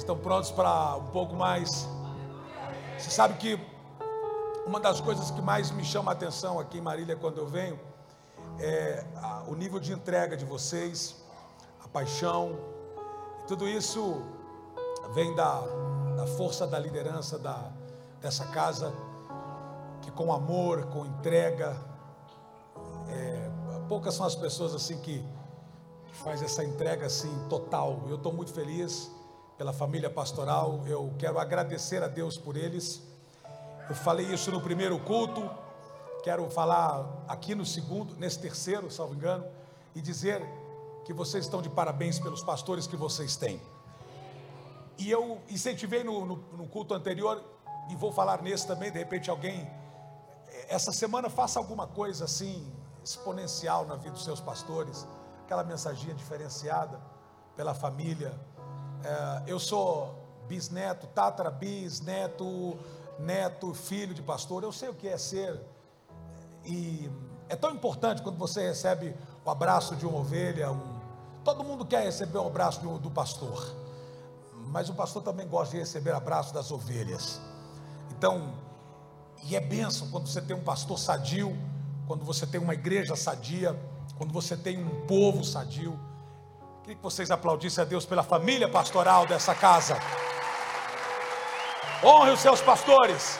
Estão prontos para um pouco mais? Você sabe que uma das coisas que mais me chama a atenção aqui em Marília quando eu venho é o nível de entrega de vocês, a paixão, tudo isso vem da, da força da liderança da, dessa casa, que com amor, com entrega, é, poucas são as pessoas assim que faz essa entrega assim total. Eu estou muito feliz pela família pastoral. Eu quero agradecer a Deus por eles. Eu falei isso no primeiro culto. Quero falar aqui no segundo, nesse terceiro, salvo engano, e dizer que vocês estão de parabéns pelos pastores que vocês têm. E eu incentivei no, no, no culto anterior, e vou falar nesse também, de repente alguém, essa semana faça alguma coisa assim, exponencial na vida dos seus pastores aquela mensaginha diferenciada pela família. É, eu sou bisneto, tatara bisneto, neto, filho de pastor. Eu sei o que é ser. E é tão importante quando você recebe o abraço de uma ovelha. Um... Todo mundo quer receber o abraço do, do pastor. Mas o pastor também gosta de receber abraço das ovelhas. Então, e é benção quando você tem um pastor sadio, quando você tem uma igreja sadia quando você tem um povo sadio. Queria que vocês aplaudissem a Deus pela família pastoral dessa casa. Honre os seus pastores.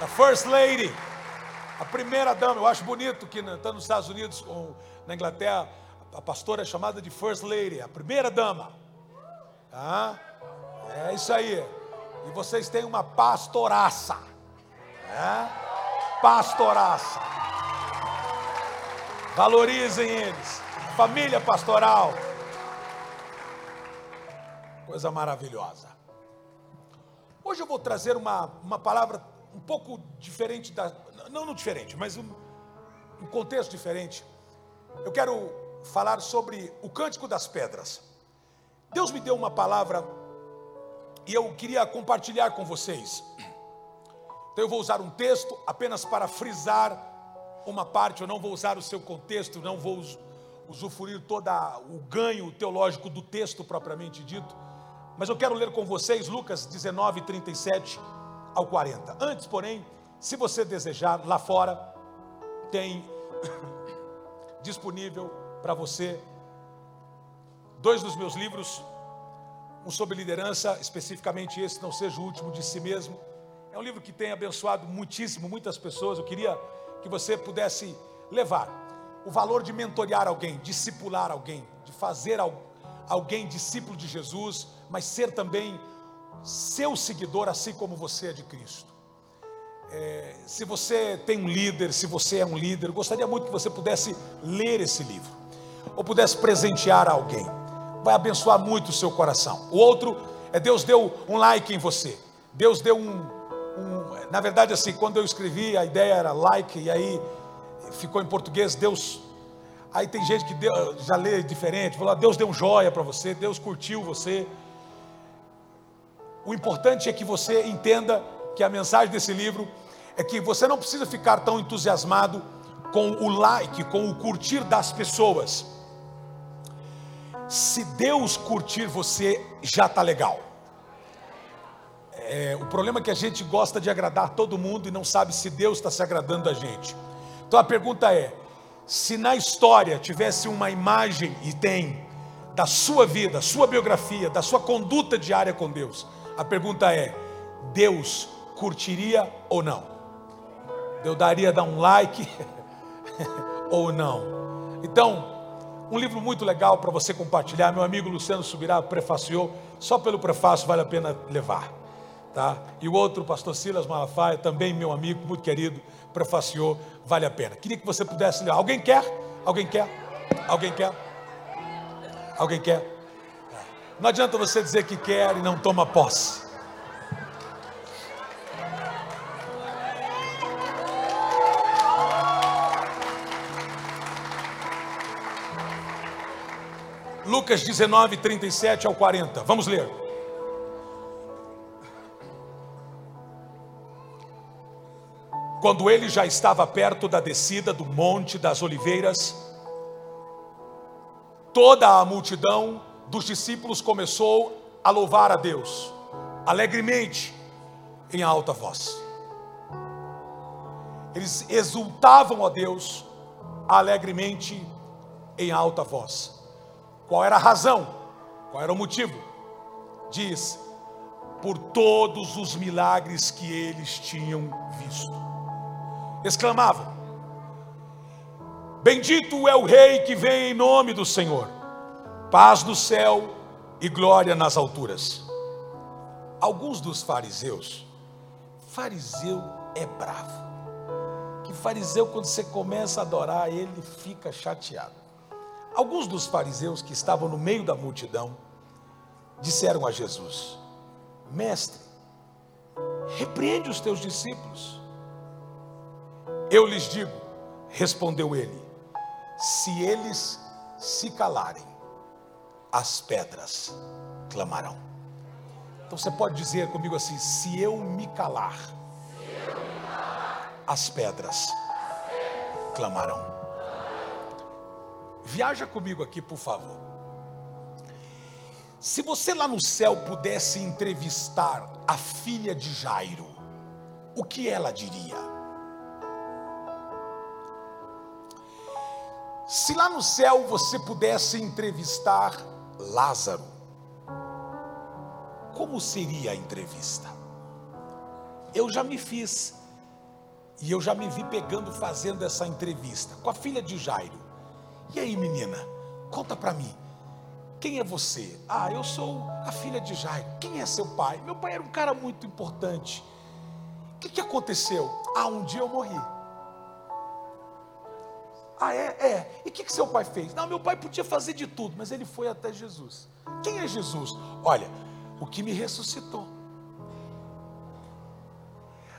A First Lady, a primeira dama. Eu acho bonito que está nos Estados Unidos ou na Inglaterra, a pastora é chamada de First Lady, a primeira dama. Ah, é isso aí. E vocês têm uma pastoraça. É? Pastoraça. Valorizem eles. Família pastoral. Coisa maravilhosa. Hoje eu vou trazer uma, uma palavra um pouco diferente da. Não, não diferente, mas um, um contexto diferente. Eu quero falar sobre o cântico das pedras. Deus me deu uma palavra e eu queria compartilhar com vocês. Então eu vou usar um texto apenas para frisar uma parte, eu não vou usar o seu contexto, não vou usufruir todo o ganho teológico do texto propriamente dito, mas eu quero ler com vocês Lucas 19, 37 ao 40. Antes, porém, se você desejar, lá fora tem disponível para você dois dos meus livros, um sobre liderança, especificamente esse, não seja o último de si mesmo. É um livro que tem abençoado muitíssimo, muitas pessoas. Eu queria que você pudesse levar o valor de mentorear alguém, discipular alguém, de fazer alguém discípulo de Jesus, mas ser também seu seguidor, assim como você é de Cristo. É, se você tem um líder, se você é um líder, gostaria muito que você pudesse ler esse livro, ou pudesse presentear alguém, vai abençoar muito o seu coração. O outro é Deus deu um like em você, Deus deu um, um, na verdade, assim, quando eu escrevi, a ideia era like, e aí ficou em português, Deus. Aí tem gente que deu, já lê diferente, falou, ah, Deus deu um joia para você, Deus curtiu você. O importante é que você entenda que a mensagem desse livro é que você não precisa ficar tão entusiasmado com o like, com o curtir das pessoas. Se Deus curtir você, já está legal. É, o problema é que a gente gosta de agradar todo mundo e não sabe se Deus está se agradando da gente. Então a pergunta é: se na história tivesse uma imagem, e tem, da sua vida, sua biografia, da sua conduta diária com Deus, a pergunta é: Deus curtiria ou não? Eu daria dar um like ou não? Então, um livro muito legal para você compartilhar. Meu amigo Luciano Subirá prefaciou, só pelo prefácio vale a pena levar. Tá? E o outro, pastor Silas Malafaia, também meu amigo, muito querido, prefaciou, vale a pena. Queria que você pudesse ler. Alguém quer? Alguém quer? Alguém quer? Alguém quer? Não adianta você dizer que quer e não toma posse. Lucas 19, 37 ao 40. Vamos ler. Quando ele já estava perto da descida do Monte das Oliveiras, toda a multidão dos discípulos começou a louvar a Deus, alegremente, em alta voz. Eles exultavam a Deus alegremente em alta voz. Qual era a razão? Qual era o motivo? Diz: por todos os milagres que eles tinham visto. Exclamavam: Bendito é o Rei que vem em nome do Senhor, paz no céu e glória nas alturas. Alguns dos fariseus, fariseu é bravo. Que fariseu, quando você começa a adorar, ele fica chateado. Alguns dos fariseus que estavam no meio da multidão disseram a Jesus: Mestre, repreende os teus discípulos. Eu lhes digo, respondeu ele, se eles se calarem, as pedras clamarão. Então você pode dizer comigo assim: se eu me calar, as pedras clamarão. Viaja comigo aqui, por favor. Se você lá no céu pudesse entrevistar a filha de Jairo, o que ela diria? Se lá no céu você pudesse entrevistar Lázaro, como seria a entrevista? Eu já me fiz, e eu já me vi pegando fazendo essa entrevista com a filha de Jairo. E aí, menina, conta para mim. Quem é você? Ah, eu sou a filha de Jairo. Quem é seu pai? Meu pai era um cara muito importante. O que, que aconteceu? Ah, um dia eu morri. Ah, é? É. E o que, que seu pai fez? Não, meu pai podia fazer de tudo, mas ele foi até Jesus. Quem é Jesus? Olha, o que me ressuscitou.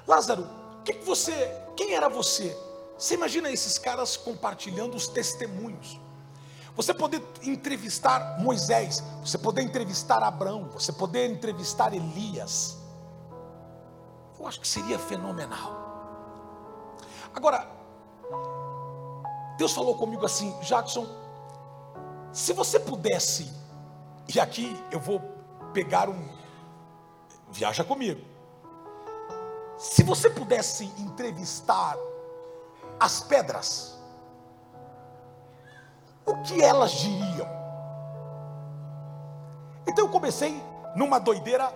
Lázaro, que, que você, quem era você? Você imagina esses caras compartilhando os testemunhos. Você poder entrevistar Moisés, você poder entrevistar Abraão, você poder entrevistar Elias. Eu acho que seria fenomenal. Agora, Deus falou comigo assim, Jackson, se você pudesse, e aqui eu vou pegar um, viaja comigo. Se você pudesse entrevistar as pedras, o que elas diriam. Então eu comecei numa doideira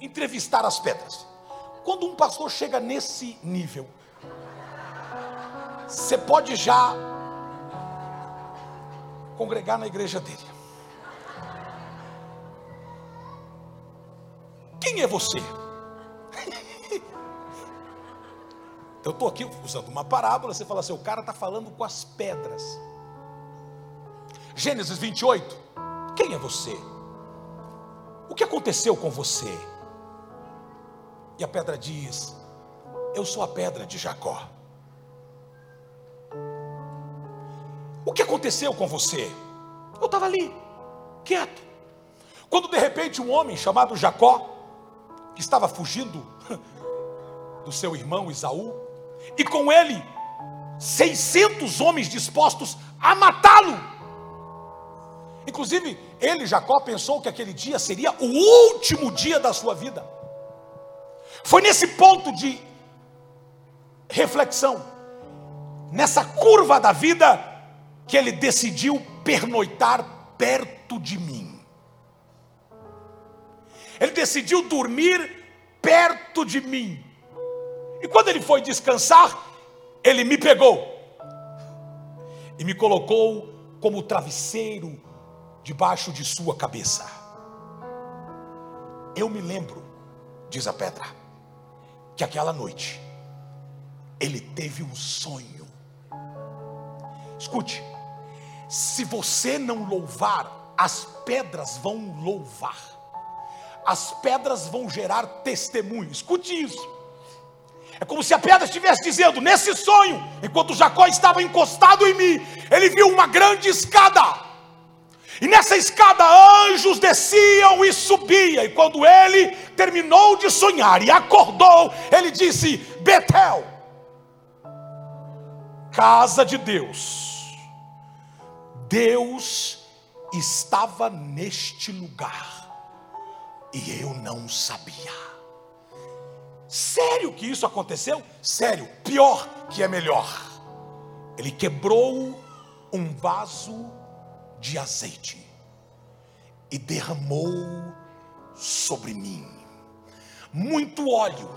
entrevistar as pedras. Quando um pastor chega nesse nível, você pode já congregar na igreja dele. Quem é você? Eu estou aqui usando uma parábola, você fala assim: o cara está falando com as pedras. Gênesis 28. Quem é você? O que aconteceu com você? E a pedra diz: Eu sou a pedra de Jacó. O que aconteceu com você? Eu estava ali, quieto. Quando de repente um homem chamado Jacó, que estava fugindo do seu irmão Isaú, e com ele 600 homens dispostos a matá-lo. Inclusive, ele, Jacó, pensou que aquele dia seria o último dia da sua vida. Foi nesse ponto de reflexão, nessa curva da vida, que ele decidiu pernoitar perto de mim. Ele decidiu dormir perto de mim. E quando ele foi descansar, ele me pegou e me colocou como travesseiro debaixo de sua cabeça. Eu me lembro, diz a pedra, que aquela noite ele teve um sonho. Escute, se você não louvar, as pedras vão louvar, as pedras vão gerar testemunho. Escute isso. É como se a pedra estivesse dizendo: nesse sonho, enquanto Jacó estava encostado em mim, ele viu uma grande escada e nessa escada anjos desciam e subiam. E quando ele terminou de sonhar e acordou, ele disse: Betel, casa de Deus. Deus estava neste lugar e eu não sabia. Sério que isso aconteceu? Sério, pior que é melhor. Ele quebrou um vaso de azeite e derramou sobre mim muito óleo.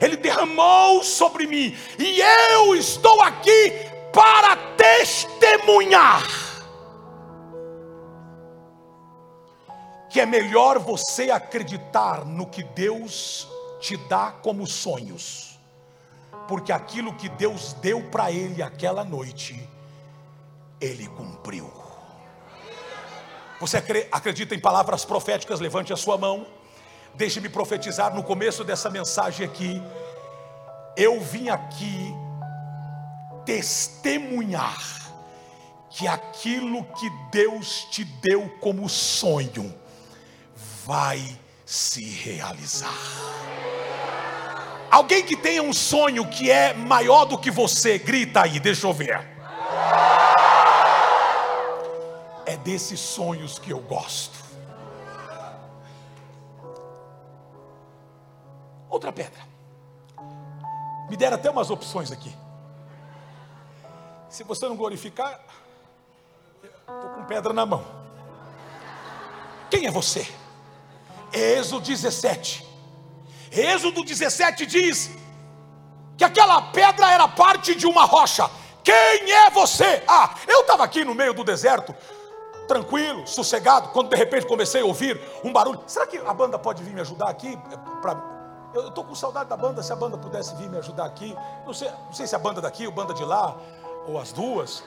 Ele derramou sobre mim e eu estou aqui para testemunhar que é melhor você acreditar no que Deus te dá como sonhos, porque aquilo que Deus deu para ele aquela noite, ele cumpriu. Você acredita em palavras proféticas? Levante a sua mão. Deixe-me profetizar no começo dessa mensagem aqui. Eu vim aqui testemunhar que aquilo que Deus te deu como sonho vai se realizar. Alguém que tenha um sonho que é maior do que você, grita aí, deixa eu ver. É desses sonhos que eu gosto. Outra pedra. Me deram até umas opções aqui. Se você não glorificar, estou com pedra na mão. Quem é você? Êxodo 17. Êxodo 17 diz que aquela pedra era parte de uma rocha. Quem é você? Ah, eu estava aqui no meio do deserto, tranquilo, sossegado, quando de repente comecei a ouvir um barulho. Será que a banda pode vir me ajudar aqui? Pra... Eu estou com saudade da banda, se a banda pudesse vir me ajudar aqui. Não sei, não sei se a banda daqui ou banda de lá, ou as duas.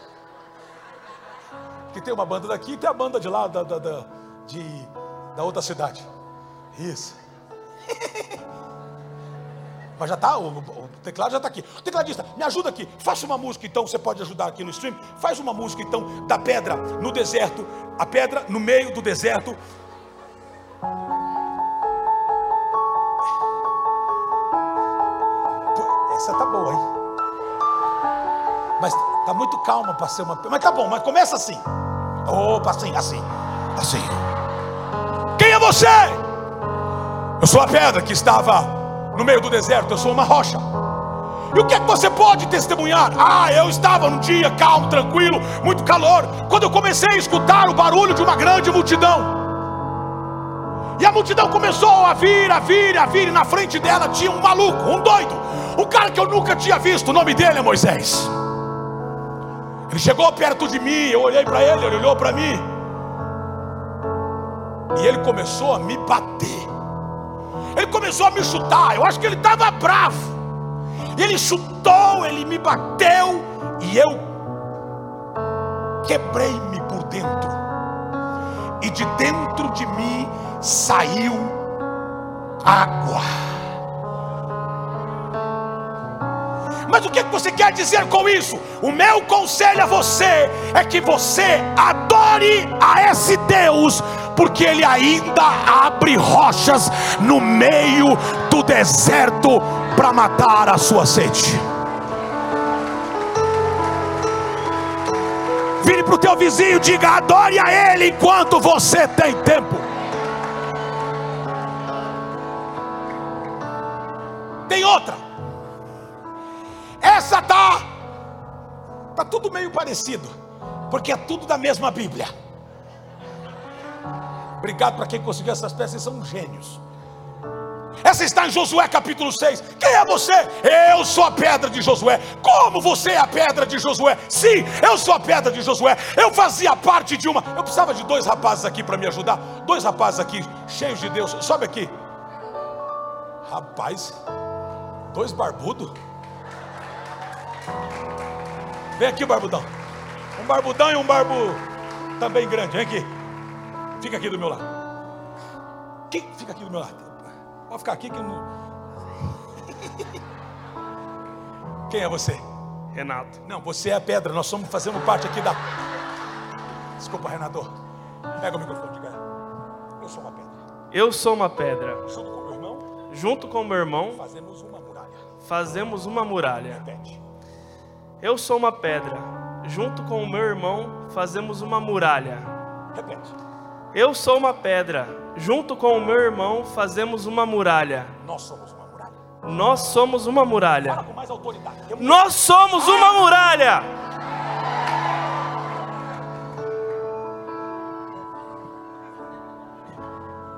Que tem uma banda daqui e tem a banda de lá, da, da, da, de, da outra cidade. Isso. Mas já está, o, o, teclado já está aqui. O tecladista, me ajuda aqui. Faça uma música então, você pode ajudar aqui no stream. Faz uma música então da pedra no deserto. A pedra no meio do deserto. Essa tá boa, hein? Mas tá muito calma para ser uma. Mas tá bom, mas começa assim. Opa, assim, assim, assim. Quem é você? Eu sou a pedra que estava no meio do deserto, eu sou uma rocha. E o que é que você pode testemunhar? Ah, eu estava num dia calmo, tranquilo, muito calor, quando eu comecei a escutar o barulho de uma grande multidão. E a multidão começou a vir, a vir, a vir, e na frente dela tinha um maluco, um doido, um cara que eu nunca tinha visto, o nome dele é Moisés. Ele chegou perto de mim, eu olhei para ele, ele olhou para mim, e ele começou a me bater. Ele começou a me chutar. Eu acho que ele estava bravo. Ele chutou, ele me bateu e eu quebrei-me por dentro. E de dentro de mim saiu água. Mas o que você quer dizer com isso? O meu conselho a você é que você adore a esse Deus porque Ele ainda abre rochas no meio do deserto para matar a sua sede. Vire para o teu vizinho diga: adore a Ele enquanto você tem tempo. Tem outra. Essa tá tá tudo meio parecido, porque é tudo da mesma Bíblia. Obrigado para quem conseguiu essas peças, são gênios. Essa está em Josué capítulo 6. Quem é você? Eu sou a pedra de Josué. Como você é a pedra de Josué? Sim, eu sou a pedra de Josué. Eu fazia parte de uma. Eu precisava de dois rapazes aqui para me ajudar. Dois rapazes aqui, cheios de Deus. Sobe aqui. Rapaz, dois barbudos. Vem aqui, barbudão. Um barbudão e um barbo também grande. Vem aqui. Fica aqui do meu lado. Quem fica aqui do meu lado? Pode ficar aqui que eu não. Quem é você? Renato. Não, você é a pedra. Nós somos fazendo parte aqui da. Desculpa, Renato. Pega o microfone, diga. Eu sou uma pedra. Eu sou uma pedra. Junto com meu irmão. Junto com meu irmão. Fazemos uma muralha. Fazemos uma muralha. Repete. Eu sou uma pedra. Junto com o meu irmão, fazemos uma muralha. Repete. Eu sou uma pedra. Junto com o meu irmão fazemos uma muralha. Nós somos uma muralha. Nós somos uma muralha. Fala com mais autoridade. Eu- Nós somos uma muralha.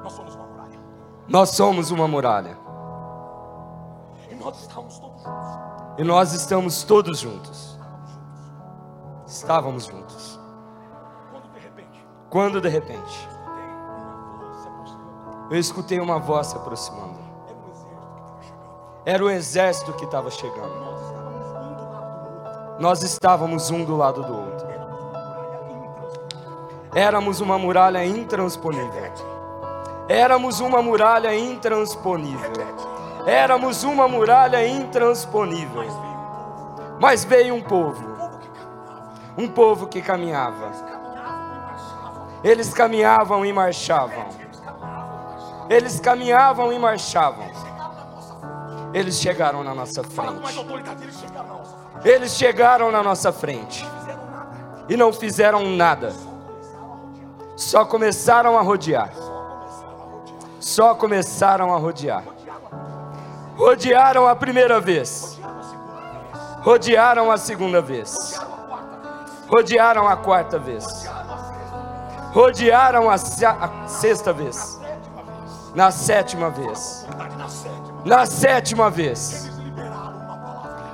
Nós somos uma muralha. Nós somos uma muralha. E nós estamos todos juntos. E nós estamos todos juntos. Estávamos juntos. Quando de repente eu escutei uma voz se aproximando. era o exército que estava chegando. Nós estávamos um do lado do outro. Éramos uma muralha intransponível. Éramos uma muralha intransponível. Éramos uma muralha intransponível. Mas veio um povo, Um povo que caminhava. Eles caminhavam e marchavam. Eles caminhavam e marchavam. Eles chegaram na nossa frente. Eles chegaram na nossa frente. E não fizeram nada. Só começaram a rodear. Só começaram a rodear. Rodearam a primeira vez. rodearam a segunda vez. Rodearam a segunda vez. Rodearam a a, sexta vez. Na sétima vez. Na sétima. Vez.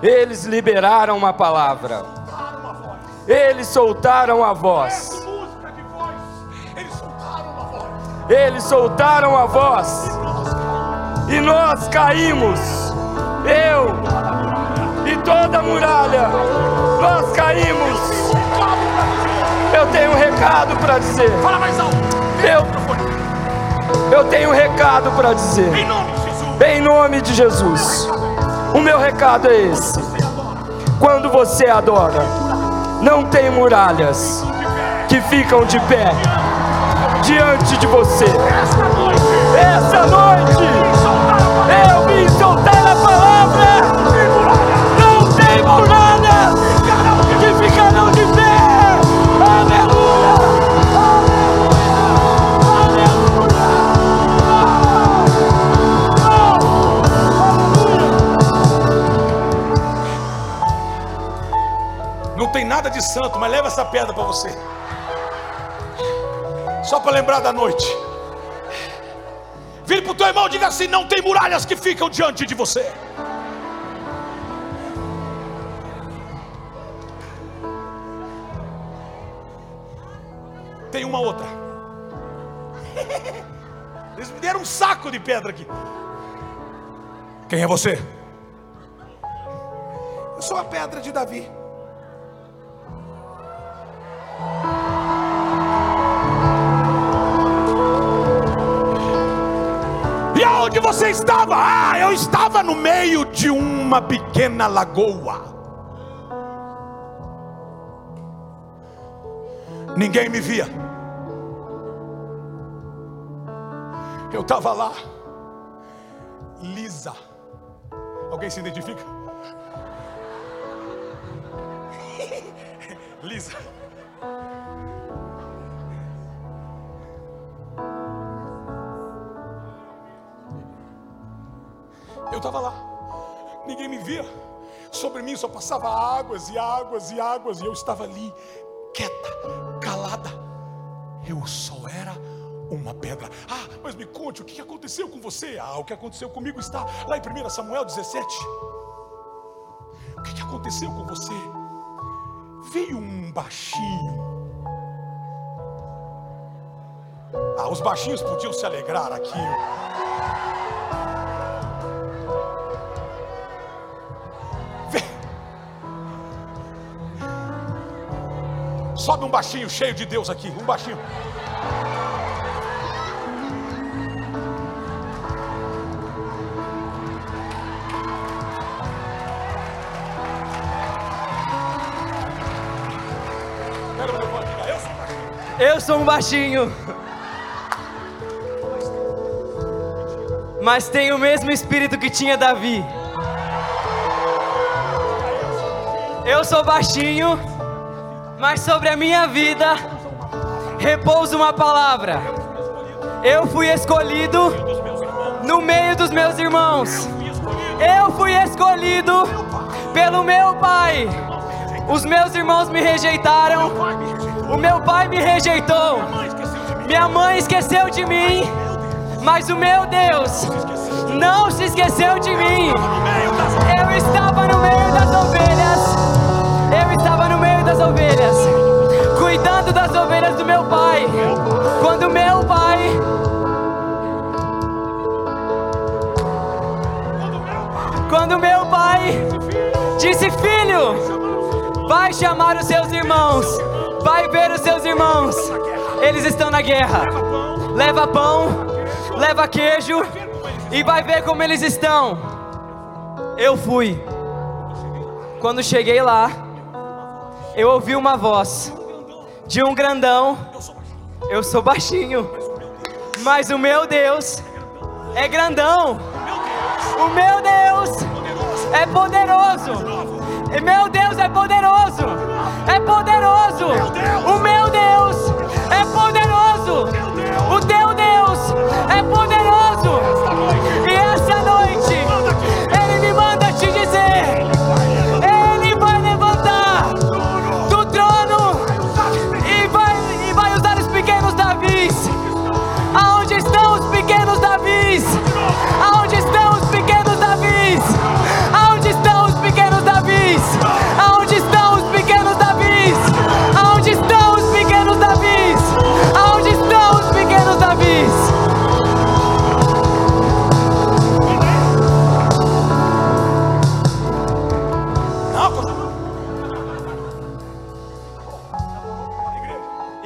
Eles liberaram uma palavra. Eles soltaram a voz. Eles soltaram a voz. E nós caímos. Eu e toda a muralha. Nós caímos. Eu tenho um recado para dizer. Fala mais alto. Eu, eu tenho um recado para dizer. Em nome de Jesus. Em nome de Jesus. O meu recado é esse. Quando você adora, não tem muralhas que ficam de pé diante de você. Essa noite eu vim soltar nada de santo, mas leva essa pedra para você. Só para lembrar da noite. Vire para o teu irmão e diga assim: não tem muralhas que ficam diante de você. Tem uma outra. Eles me deram um saco de pedra aqui. Quem é você? Eu sou a pedra de Davi. Você estava? Ah, eu estava no meio de uma pequena lagoa. Ninguém me via. Eu estava lá, lisa. Alguém se identifica? Lisa. Mim só passava águas e águas e águas, e eu estava ali, quieta, calada. Eu só era uma pedra. Ah, mas me conte o que aconteceu com você? Ah, o que aconteceu comigo está lá em 1 Samuel 17. O que aconteceu com você? Veio um baixinho. Ah, os baixinhos podiam se alegrar aqui. Sobe um baixinho cheio de Deus aqui, um baixinho. Eu sou um baixinho. Mas tenho o mesmo espírito que tinha Davi. Eu sou baixinho, mas sobre a minha vida repousa uma palavra. Eu fui escolhido no meio dos meus irmãos. Eu fui escolhido pelo meu pai. Os meus irmãos me rejeitaram. O meu pai me rejeitou. Minha mãe esqueceu de mim. Mas o meu Deus não se esqueceu de mim. Eu estava no meio das ovelhas. Eu estava ovelhas, cuidando das ovelhas do meu pai. Quando meu pai Quando meu pai disse: Filho, vai chamar os seus irmãos, vai ver os seus irmãos, eles estão na guerra. Leva pão, leva queijo e vai ver como eles estão. Eu fui. Quando cheguei lá, eu ouvi uma voz de um grandão. Eu sou baixinho, mas o meu Deus é grandão. O meu Deus é poderoso. E meu Deus é poderoso. É poderoso. O meu Deus é poderoso. O teu Deus é poderoso.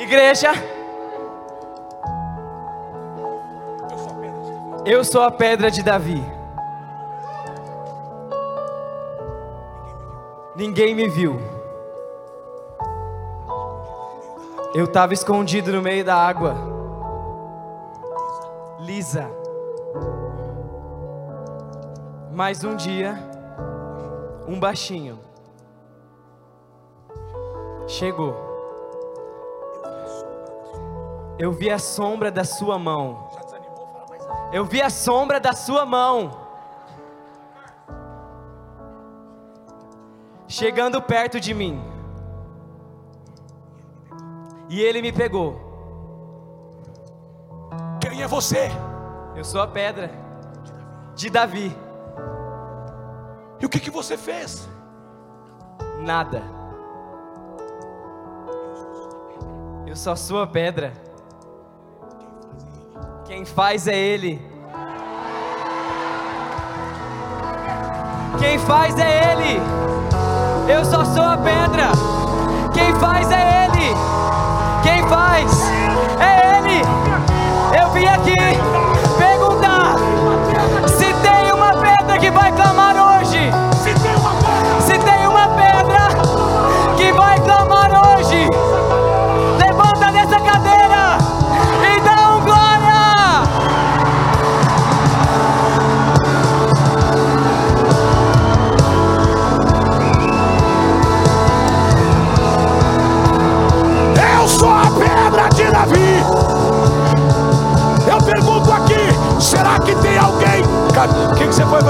Igreja, eu sou a pedra de Davi. Ninguém me viu. Eu estava escondido no meio da água. Lisa. Mas um dia, um baixinho chegou. Eu vi a sombra da sua mão. Eu vi a sombra da sua mão. Chegando perto de mim. E ele me pegou. Quem é você? Eu sou a pedra de Davi. E o que, que você fez? Nada. Eu sou a sua pedra. Quem faz é Ele. Quem faz é Ele. Eu só sou a pedra. Quem faz é Ele. Quem faz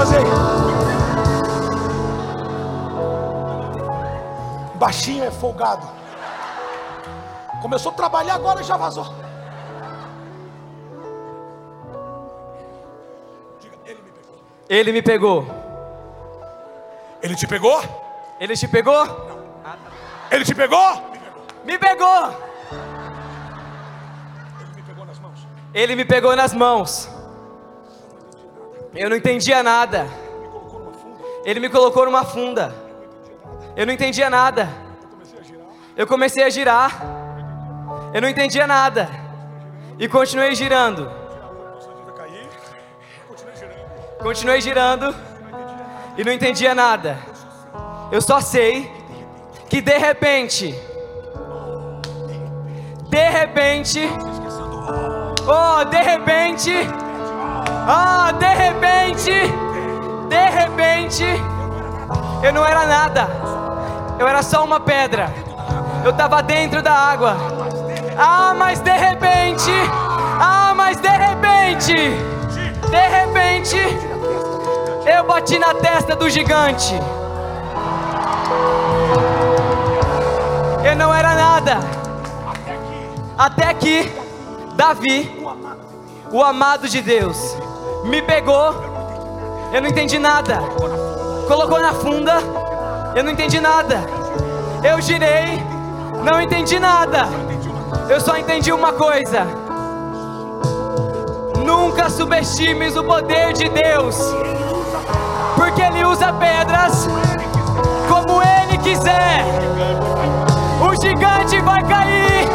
fazer? Baixinho é folgado. Começou a trabalhar agora e já vazou. Diga, ele me pegou. Ele me pegou. Ele te pegou? Ele te pegou? Ele te pegou? Me pegou. Ele me pegou nas mãos. Ele me pegou nas mãos. Eu não entendia nada. Ele me colocou numa funda. Eu não entendia nada. Eu comecei a girar. Eu não entendia nada. E. Continuei girando. Continuei girando e não entendia nada. Eu só sei que de repente, de repente, oh, de repente, oh, de repente, de repente, eu não era nada. Eu era só uma pedra. Eu estava dentro da água. Ah, mas de repente, ah, mas de repente, de repente, eu bati na testa do gigante. Eu não era nada. Até que Davi, o amado de Deus, me pegou. Eu não entendi nada. Colocou na funda. Eu não entendi nada. Eu girei. Não entendi nada. Eu só entendi uma coisa. Nunca subestimes o poder de Deus. Porque Ele usa pedras como Ele quiser. O gigante vai cair.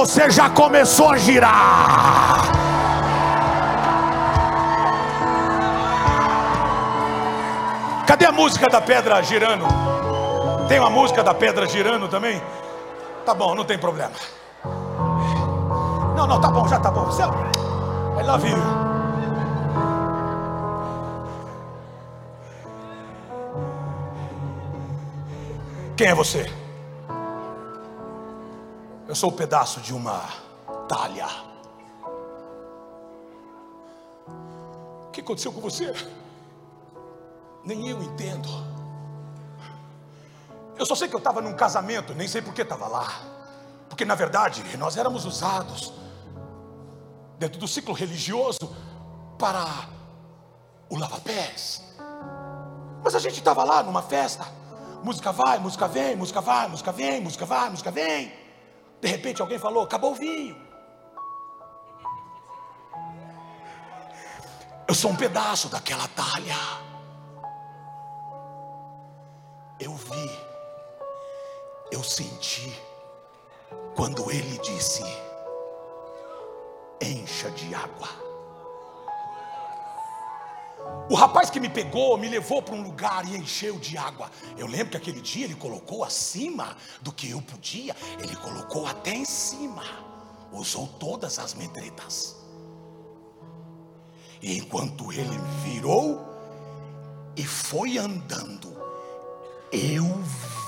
Você já começou a girar. Cadê a música da pedra girando? Tem uma música da pedra girando também? Tá bom, não tem problema. Não, não, tá bom, já tá bom. Você, I love. Quem é você? Eu sou um pedaço de uma talha. O que aconteceu com você? Nem eu entendo. Eu só sei que eu estava num casamento, nem sei por que estava lá. Porque na verdade nós éramos usados dentro do ciclo religioso para o lava-pés. Mas a gente estava lá numa festa. Música vai, música vem, música vai, música vem, música vai, música vem. De repente alguém falou: acabou o vinho. Eu sou um pedaço daquela talha. Eu vi, eu senti, quando ele disse: encha de água. O rapaz que me pegou me levou para um lugar e encheu de água. Eu lembro que aquele dia ele colocou acima do que eu podia, ele colocou até em cima, usou todas as medretas. E enquanto ele virou e foi andando, eu vi.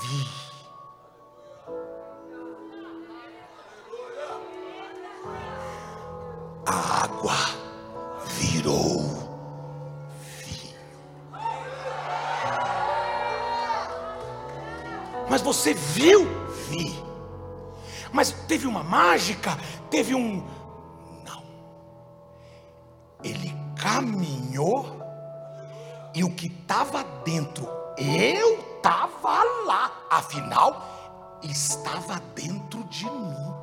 Mas você viu? Vi. Mas teve uma mágica, teve um. Não. Ele caminhou e o que estava dentro, eu estava lá. Afinal, estava dentro de mim.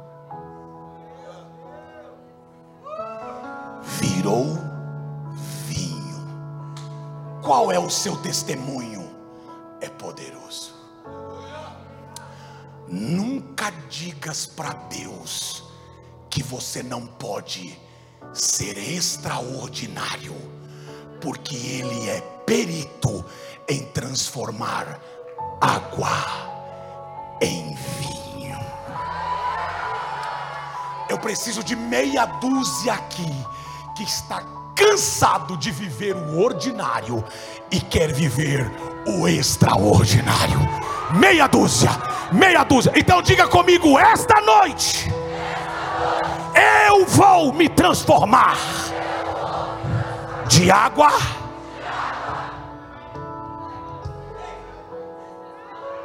Virou vinho. Qual é o seu testemunho? É poderoso. Nunca digas para Deus que você não pode ser extraordinário, porque Ele é perito em transformar água em vinho. Eu preciso de meia dúzia aqui que está cansado de viver o ordinário e quer viver o extraordinário. Meia dúzia, meia dúzia. Então diga comigo esta noite. Eu vou me transformar de água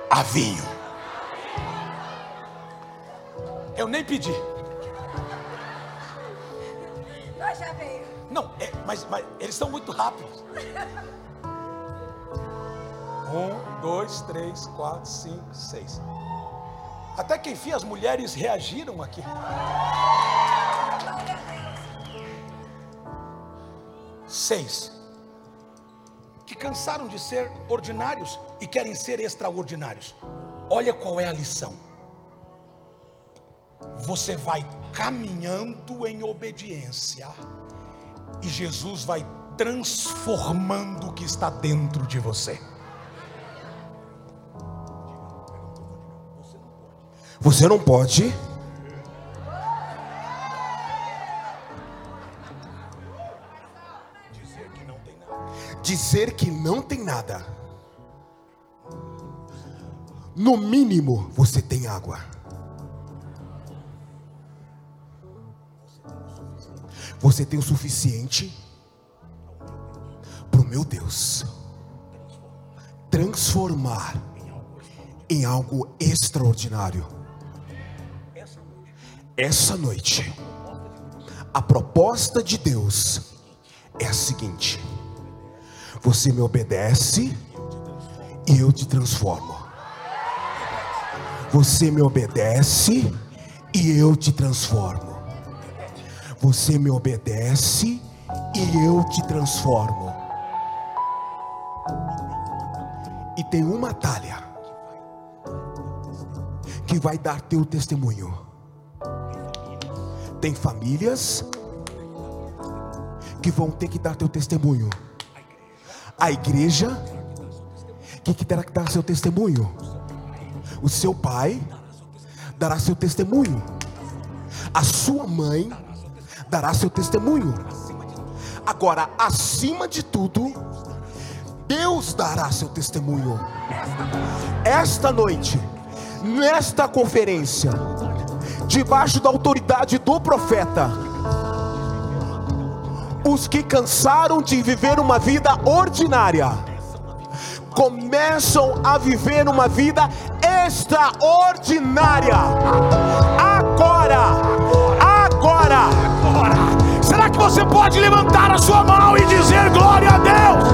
a vinho. Eu nem pedi. Nós já veio. Não, é, mas, mas eles são muito rápidos. Um, dois, três, quatro, cinco, seis. Até que enfim as mulheres reagiram aqui. Seis. Que cansaram de ser ordinários e querem ser extraordinários. Olha qual é a lição. Você vai caminhando em obediência e Jesus vai transformando o que está dentro de você. Você não pode dizer que não tem nada. No mínimo, você tem água. Você tem o suficiente para o meu Deus transformar em algo extraordinário. Essa noite, a proposta de Deus é a seguinte: você me obedece e eu te transformo. Você me obedece e eu te transformo. Você me obedece e eu te transformo. E tem uma talha que vai dar teu testemunho. Tem famílias que vão ter que dar teu testemunho. A igreja que, terá que dar seu testemunho. O seu pai dará seu testemunho. A sua mãe dará seu testemunho. Agora, acima de tudo, Deus dará seu testemunho. Esta noite, nesta conferência, debaixo da autoridade do profeta, os que cansaram de viver uma vida ordinária, começam a viver uma vida extraordinária. Agora, agora, Ora, será que você pode levantar a sua mão e dizer glória a Deus?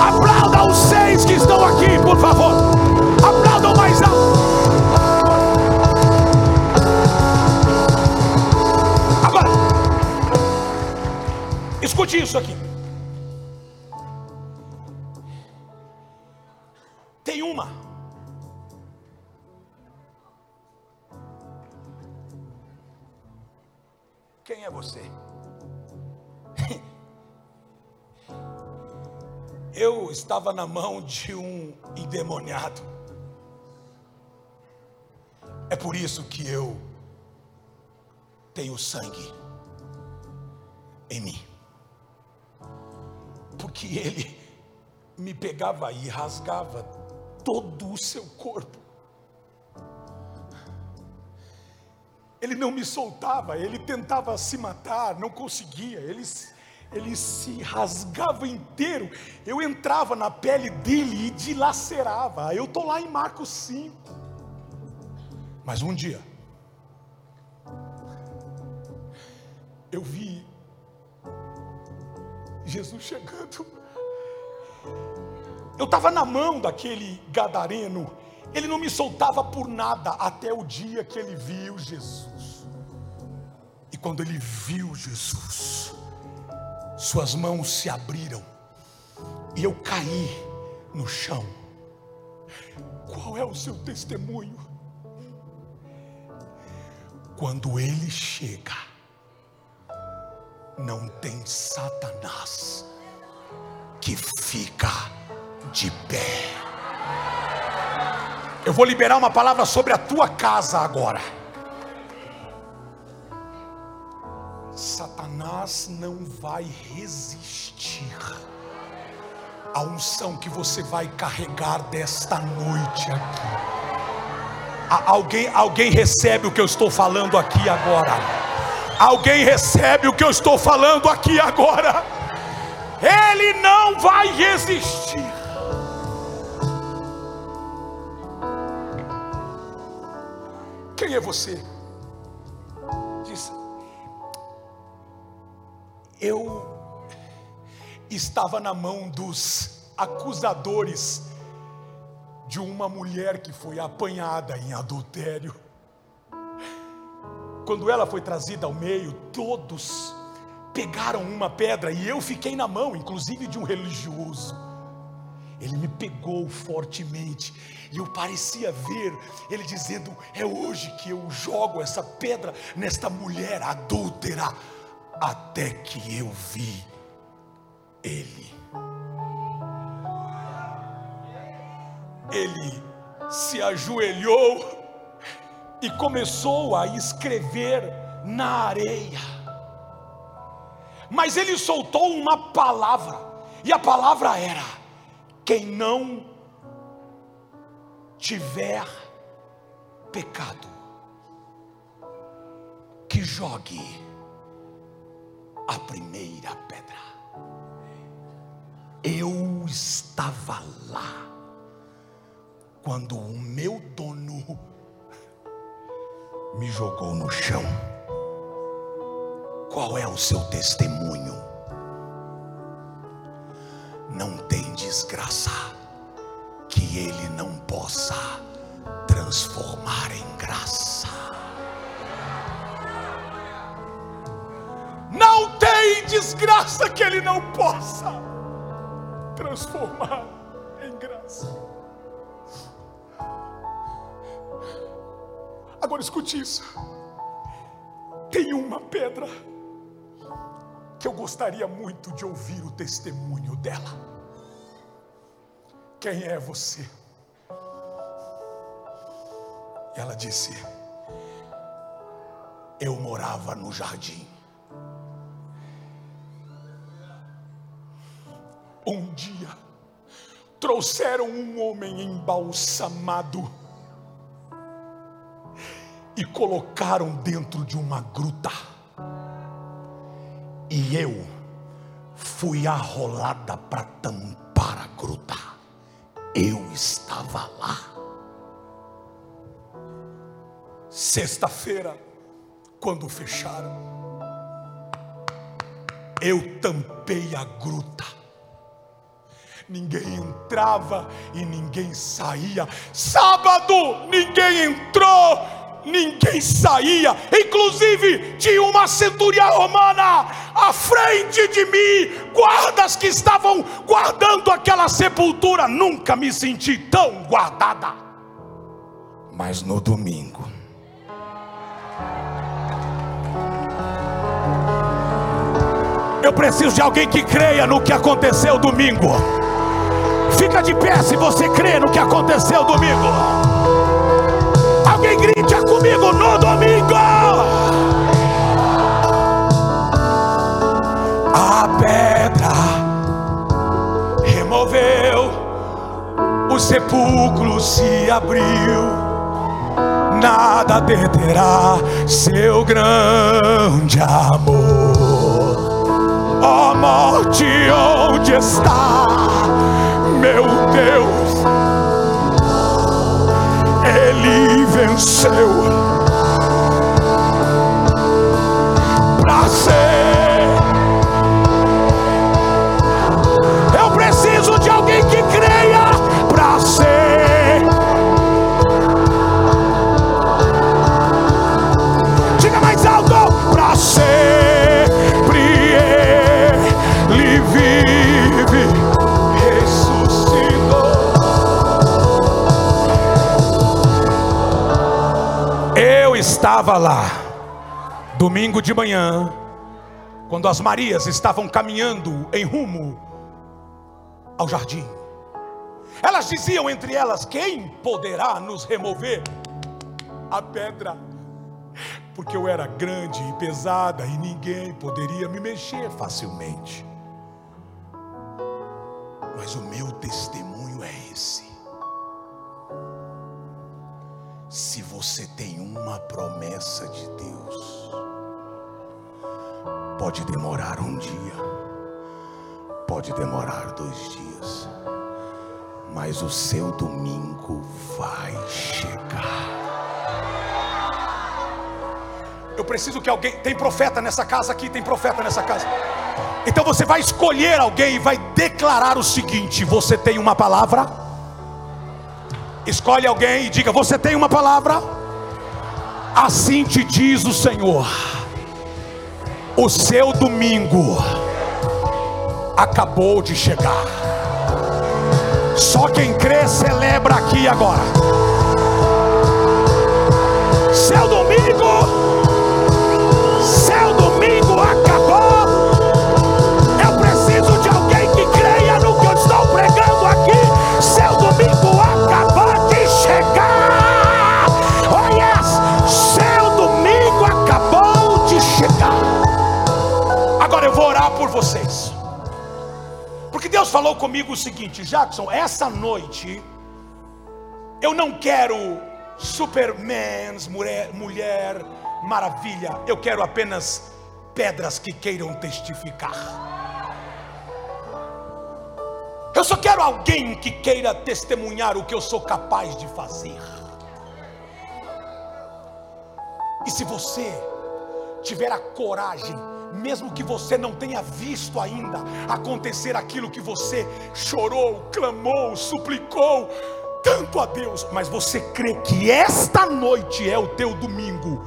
Aplauda os seis isso aqui. Tem uma. Quem é você? Eu estava na mão de um endemoniado. É por isso que eu tenho sangue em mim. Porque ele me pegava e rasgava todo o seu corpo. Ele não me soltava, ele tentava se matar, não conseguia, ele, ele se rasgava inteiro. Eu entrava na pele dele e dilacerava. Eu estou lá em Marcos 5. Mas um dia, eu vi Jesus chegando. Eu estava na mão daquele gadareno. Ele não me soltava por nada até o dia que ele viu Jesus. E quando ele viu Jesus, suas mãos se abriram e eu caí no chão. Qual é o seu testemunho? Quando ele chega, não tem Satanás que fica de pé. Eu vou liberar uma palavra sobre a tua casa agora. Satanás não vai resistir à unção que você vai carregar desta noite aqui. Alguém, alguém recebe o que eu estou falando aqui agora. Alguém recebe o que eu estou falando aqui agora. Ele não vai resistir. Quem é você? Diz, eu estava na mão dos acusadores de uma mulher que foi apanhada em adultério. Quando ela foi trazida ao meio, todos pegaram uma pedra e eu fiquei na mão, inclusive de um religioso. Ele me pegou fortemente e eu parecia ver ele dizendo: É hoje que eu jogo essa pedra nesta mulher adúltera. Até que eu vi ele. Ele se ajoelhou e começou a escrever na areia. Mas ele soltou uma palavra, e a palavra era: quem não tiver pecado, que jogue a primeira pedra. Eu estava lá quando o meu dono me jogou no chão. Qual é o seu testemunho? Não tem desgraça que ele não possa transformar em graça. Não tem desgraça que ele não possa transformar em graça. Agora escute isso. Tem uma pedra que eu gostaria muito de ouvir o testemunho dela. Quem é você? E ela disse: Eu morava no jardim. Um dia trouxeram um homem embalsamado e colocaram dentro de uma gruta. E eu fui arrolada para tampar a gruta. Eu estava lá. Sexta-feira, quando fecharam, eu tampei a gruta. Ninguém entrava e ninguém saía. Sábado, ninguém entrou ninguém saía, inclusive tinha uma centúria romana à frente de mim, guardas que estavam guardando aquela sepultura. Nunca me senti tão guardada. Mas no domingo, eu preciso de alguém que creia no que aconteceu domingo. Fica de pé se você crê no que aconteceu domingo grite comigo no domingo. A pedra removeu, o sepulcro se abriu. Nada deterá seu grande amor. Ó oh, morte, onde está, meu Deus? ele venceu. Pra ser, estava lá, domingo de manhã, quando as Marias estavam caminhando em rumo ao jardim. Elas diziam entre elas: Quem poderá nos remover a pedra? Porque eu era grande e pesada e ninguém poderia me mexer facilmente. Mas o meu testemunho Se você tem uma promessa de Deus, pode demorar um dia, pode demorar dois dias, mas o seu domingo vai chegar. Eu preciso que alguém. Tem profeta nessa casa aqui, tem profeta nessa casa. Então você vai escolher alguém e vai declarar o seguinte: você tem uma palavra? Escolhe alguém e diga: Você tem uma palavra? Assim te diz o Senhor: O seu domingo acabou de chegar. Só quem crê celebra aqui agora. Seu domingo, Falou comigo o seguinte, Jackson, essa noite eu não quero supermans, mulher, mulher maravilha, eu quero apenas pedras que queiram testificar. Eu só quero alguém que queira testemunhar o que eu sou capaz de fazer. E se você tiver a coragem, mesmo que você não tenha visto ainda acontecer aquilo que você chorou, clamou, suplicou tanto a Deus, mas você crê que esta noite é o teu domingo.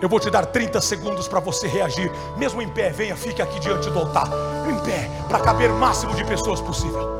Eu vou te dar 30 segundos para você reagir, mesmo em pé. Venha, fique aqui diante do altar, em pé, para caber o máximo de pessoas possível.